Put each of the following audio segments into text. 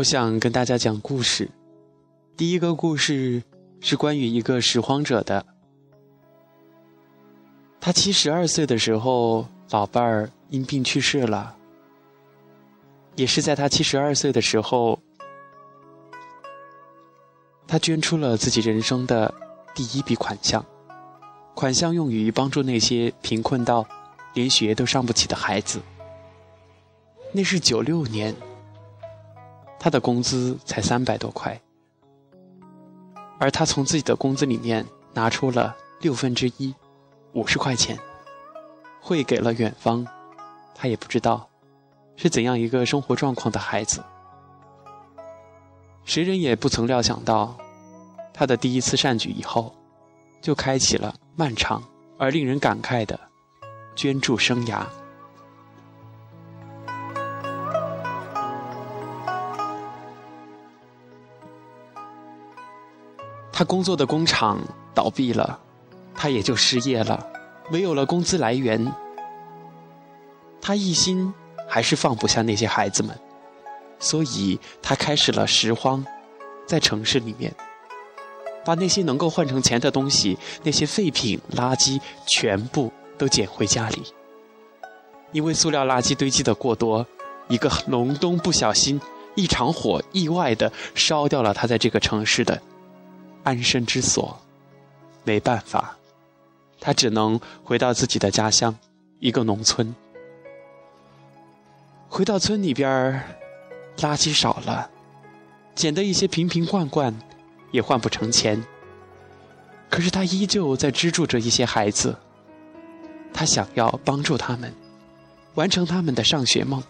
我想跟大家讲故事。第一个故事是关于一个拾荒者的。他七十二岁的时候，老伴儿因病去世了。也是在他七十二岁的时候，他捐出了自己人生的第一笔款项，款项用于帮助那些贫困到连学都上不起的孩子。那是九六年，他的工资才三百多块，而他从自己的工资里面拿出了六分之一，五十块钱，汇给了远方，他也不知道是怎样一个生活状况的孩子。谁人也不曾料想到，他的第一次善举以后，就开启了漫长而令人感慨的捐助生涯。他工作的工厂倒闭了，他也就失业了，没有了工资来源。他一心还是放不下那些孩子们，所以他开始了拾荒，在城市里面，把那些能够换成钱的东西，那些废品、垃圾全部都捡回家里。因为塑料垃圾堆积的过多，一个隆冬不小心，一场火意外的烧掉了他在这个城市的。安身之所，没办法，他只能回到自己的家乡，一个农村。回到村里边垃圾少了，捡的一些瓶瓶罐罐也换不成钱。可是他依旧在资助着一些孩子，他想要帮助他们，完成他们的上学梦。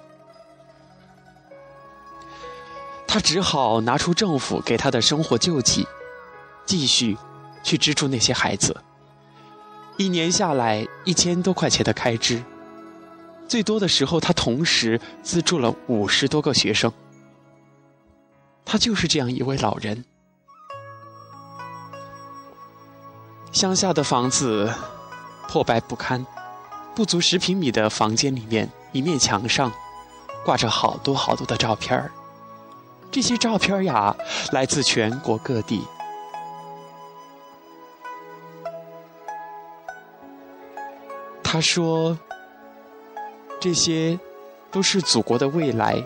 他只好拿出政府给他的生活救济。继续去资助那些孩子，一年下来一千多块钱的开支，最多的时候他同时资助了五十多个学生。他就是这样一位老人。乡下的房子破败不堪，不足十平米的房间里面，一面墙上挂着好多好多的照片这些照片呀，来自全国各地。他说：“这些都是祖国的未来。”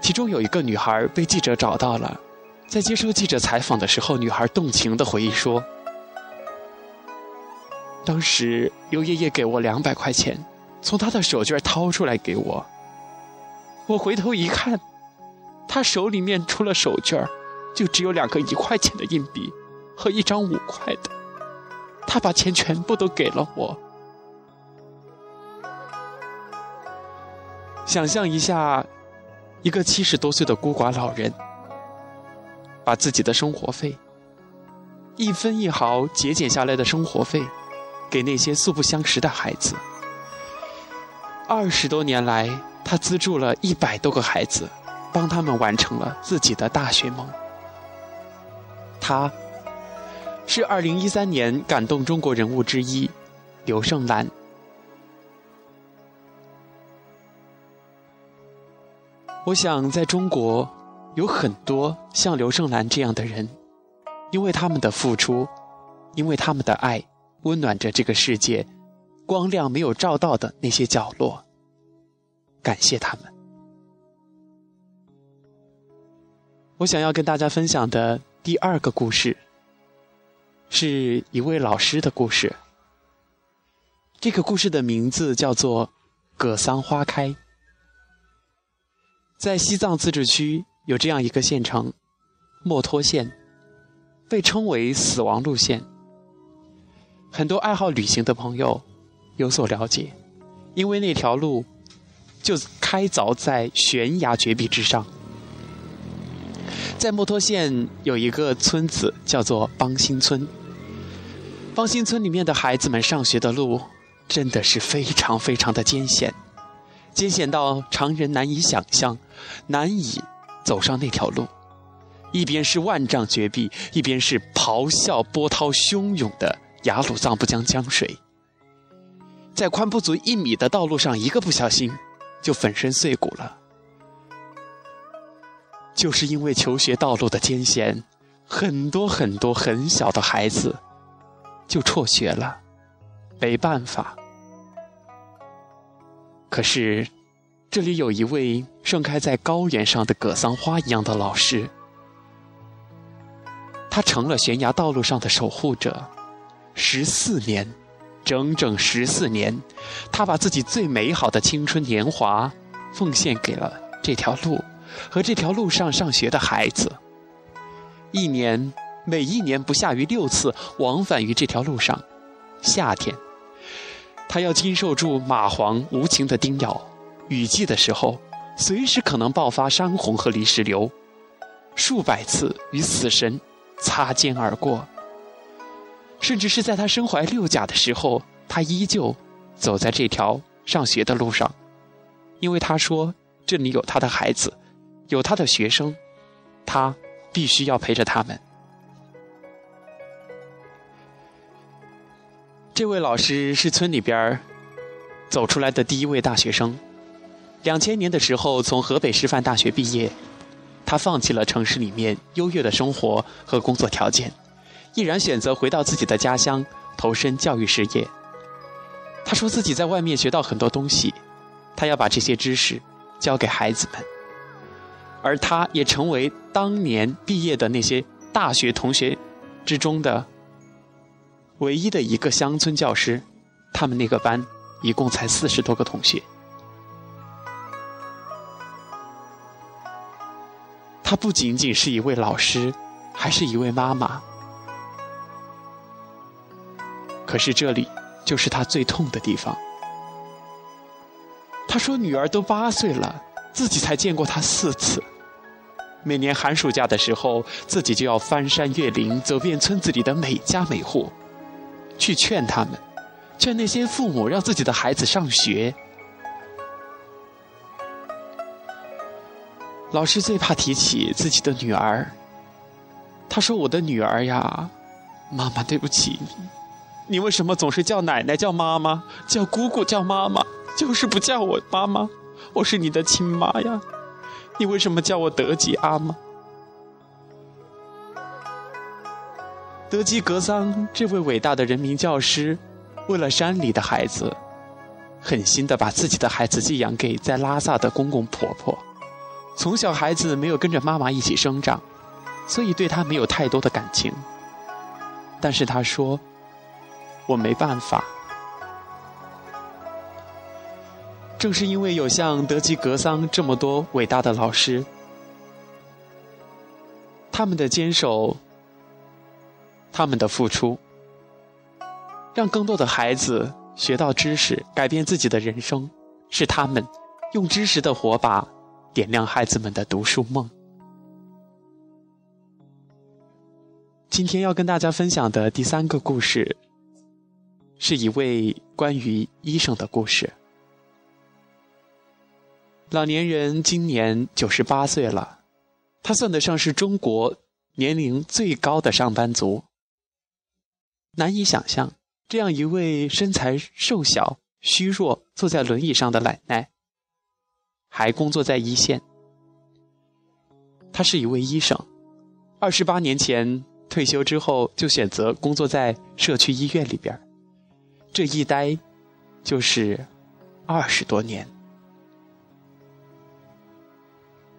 其中有一个女孩被记者找到了，在接受记者采访的时候，女孩动情的回忆说：“当时刘爷爷给我两百块钱，从他的手绢掏出来给我。我回头一看，他手里面除了手绢就只有两个一块钱的硬币和一张五块的。”他把钱全部都给了我。想象一下，一个七十多岁的孤寡老人，把自己的生活费一分一毫节俭下来的生活费，给那些素不相识的孩子。二十多年来，他资助了一百多个孩子，帮他们完成了自己的大学梦。他。是二零一三年感动中国人物之一，刘胜兰。我想，在中国有很多像刘胜兰这样的人，因为他们的付出，因为他们的爱，温暖着这个世界，光亮没有照到的那些角落。感谢他们。我想要跟大家分享的第二个故事。是一位老师的故事。这个故事的名字叫做《葛桑花开》。在西藏自治区有这样一个县城——墨脱县，被称为“死亡路线”。很多爱好旅行的朋友有所了解，因为那条路就开凿在悬崖绝壁之上。在墨脱县有一个村子叫做邦新村。邦新村里面的孩子们上学的路真的是非常非常的艰险，艰险到常人难以想象，难以走上那条路。一边是万丈绝壁，一边是咆哮波涛汹涌的雅鲁藏布江江水。在宽不足一米的道路上，一个不小心就粉身碎骨了。就是因为求学道路的艰险，很多很多很小的孩子就辍学了，没办法。可是，这里有一位盛开在高原上的格桑花一样的老师，他成了悬崖道路上的守护者，十四年，整整十四年，他把自己最美好的青春年华奉献给了这条路。和这条路上上学的孩子，一年每一年不下于六次往返于这条路上。夏天，他要经受住蚂蟥无情的叮咬；雨季的时候，随时可能爆发山洪和泥石流，数百次与死神擦肩而过。甚至是在他身怀六甲的时候，他依旧走在这条上学的路上，因为他说这里有他的孩子。有他的学生，他必须要陪着他们。这位老师是村里边走出来的第一位大学生。两千年的时候，从河北师范大学毕业，他放弃了城市里面优越的生活和工作条件，毅然选择回到自己的家乡，投身教育事业。他说自己在外面学到很多东西，他要把这些知识教给孩子们。而他也成为当年毕业的那些大学同学之中的唯一的一个乡村教师。他们那个班一共才四十多个同学。他不仅仅是一位老师，还是一位妈妈。可是这里就是他最痛的地方。他说：“女儿都八岁了，自己才见过他四次。”每年寒暑假的时候，自己就要翻山越岭，走遍村子里的每家每户，去劝他们，劝那些父母让自己的孩子上学。老师最怕提起自己的女儿，他说：“我的女儿呀，妈妈对不起你，你为什么总是叫奶奶、叫妈妈、叫姑姑、叫妈妈，就是不叫我妈妈？我是你的亲妈呀。”你为什么叫我德吉阿妈？德吉格桑这位伟大的人民教师，为了山里的孩子，狠心的把自己的孩子寄养给在拉萨的公公婆婆。从小孩子没有跟着妈妈一起生长，所以对他没有太多的感情。但是他说：“我没办法。”正是因为有像德吉格桑这么多伟大的老师，他们的坚守，他们的付出，让更多的孩子学到知识，改变自己的人生，是他们用知识的火把点亮孩子们的读书梦。今天要跟大家分享的第三个故事，是一位关于医生的故事。老年人今年九十八岁了，他算得上是中国年龄最高的上班族。难以想象，这样一位身材瘦小、虚弱、坐在轮椅上的奶奶，还工作在一线。他是一位医生，二十八年前退休之后，就选择工作在社区医院里边，这一待就是二十多年。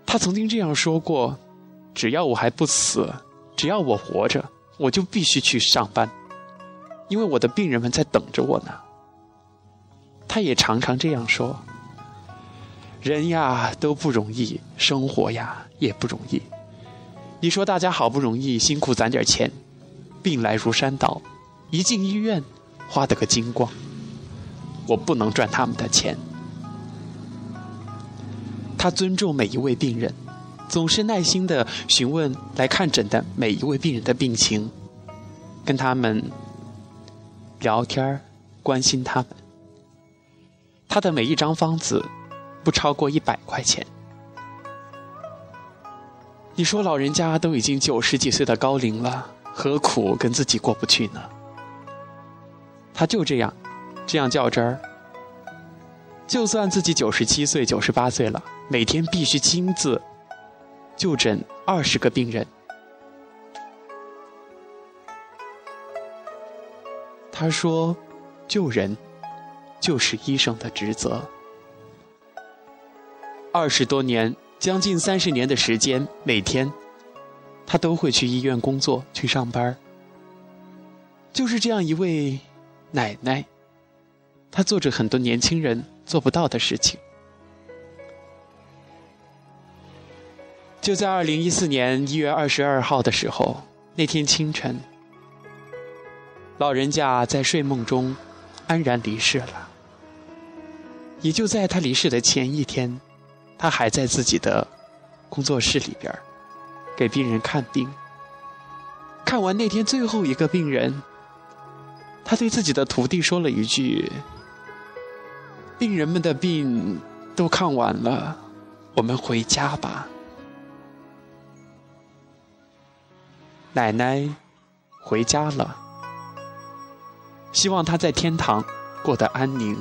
他曾经这样说过：“只要我还不死，只要我活着，我就必须去上班，因为我的病人们在等着我呢。”他也常常这样说：“人呀都不容易，生活呀也不容易。你说大家好不容易辛苦攒点钱，病来如山倒，一进医院花得个精光，我不能赚他们的钱。”他尊重每一位病人，总是耐心的询问来看诊的每一位病人的病情，跟他们聊天关心他们。他的每一张方子不超过一百块钱。你说老人家都已经九十几岁的高龄了，何苦跟自己过不去呢？他就这样，这样较真儿。就算自己九十七岁、九十八岁了，每天必须亲自就诊二十个病人。他说：“救人就是医生的职责。”二十多年，将近三十年的时间，每天他都会去医院工作，去上班。就是这样一位奶奶，她做着很多年轻人做不到的事情。就在二零一四年一月二十二号的时候，那天清晨。老人家在睡梦中安然离世了。也就在他离世的前一天，他还在自己的工作室里边给病人看病。看完那天最后一个病人，他对自己的徒弟说了一句：“病人们的病都看完了，我们回家吧。”奶奶回家了。希望她在天堂过得安宁。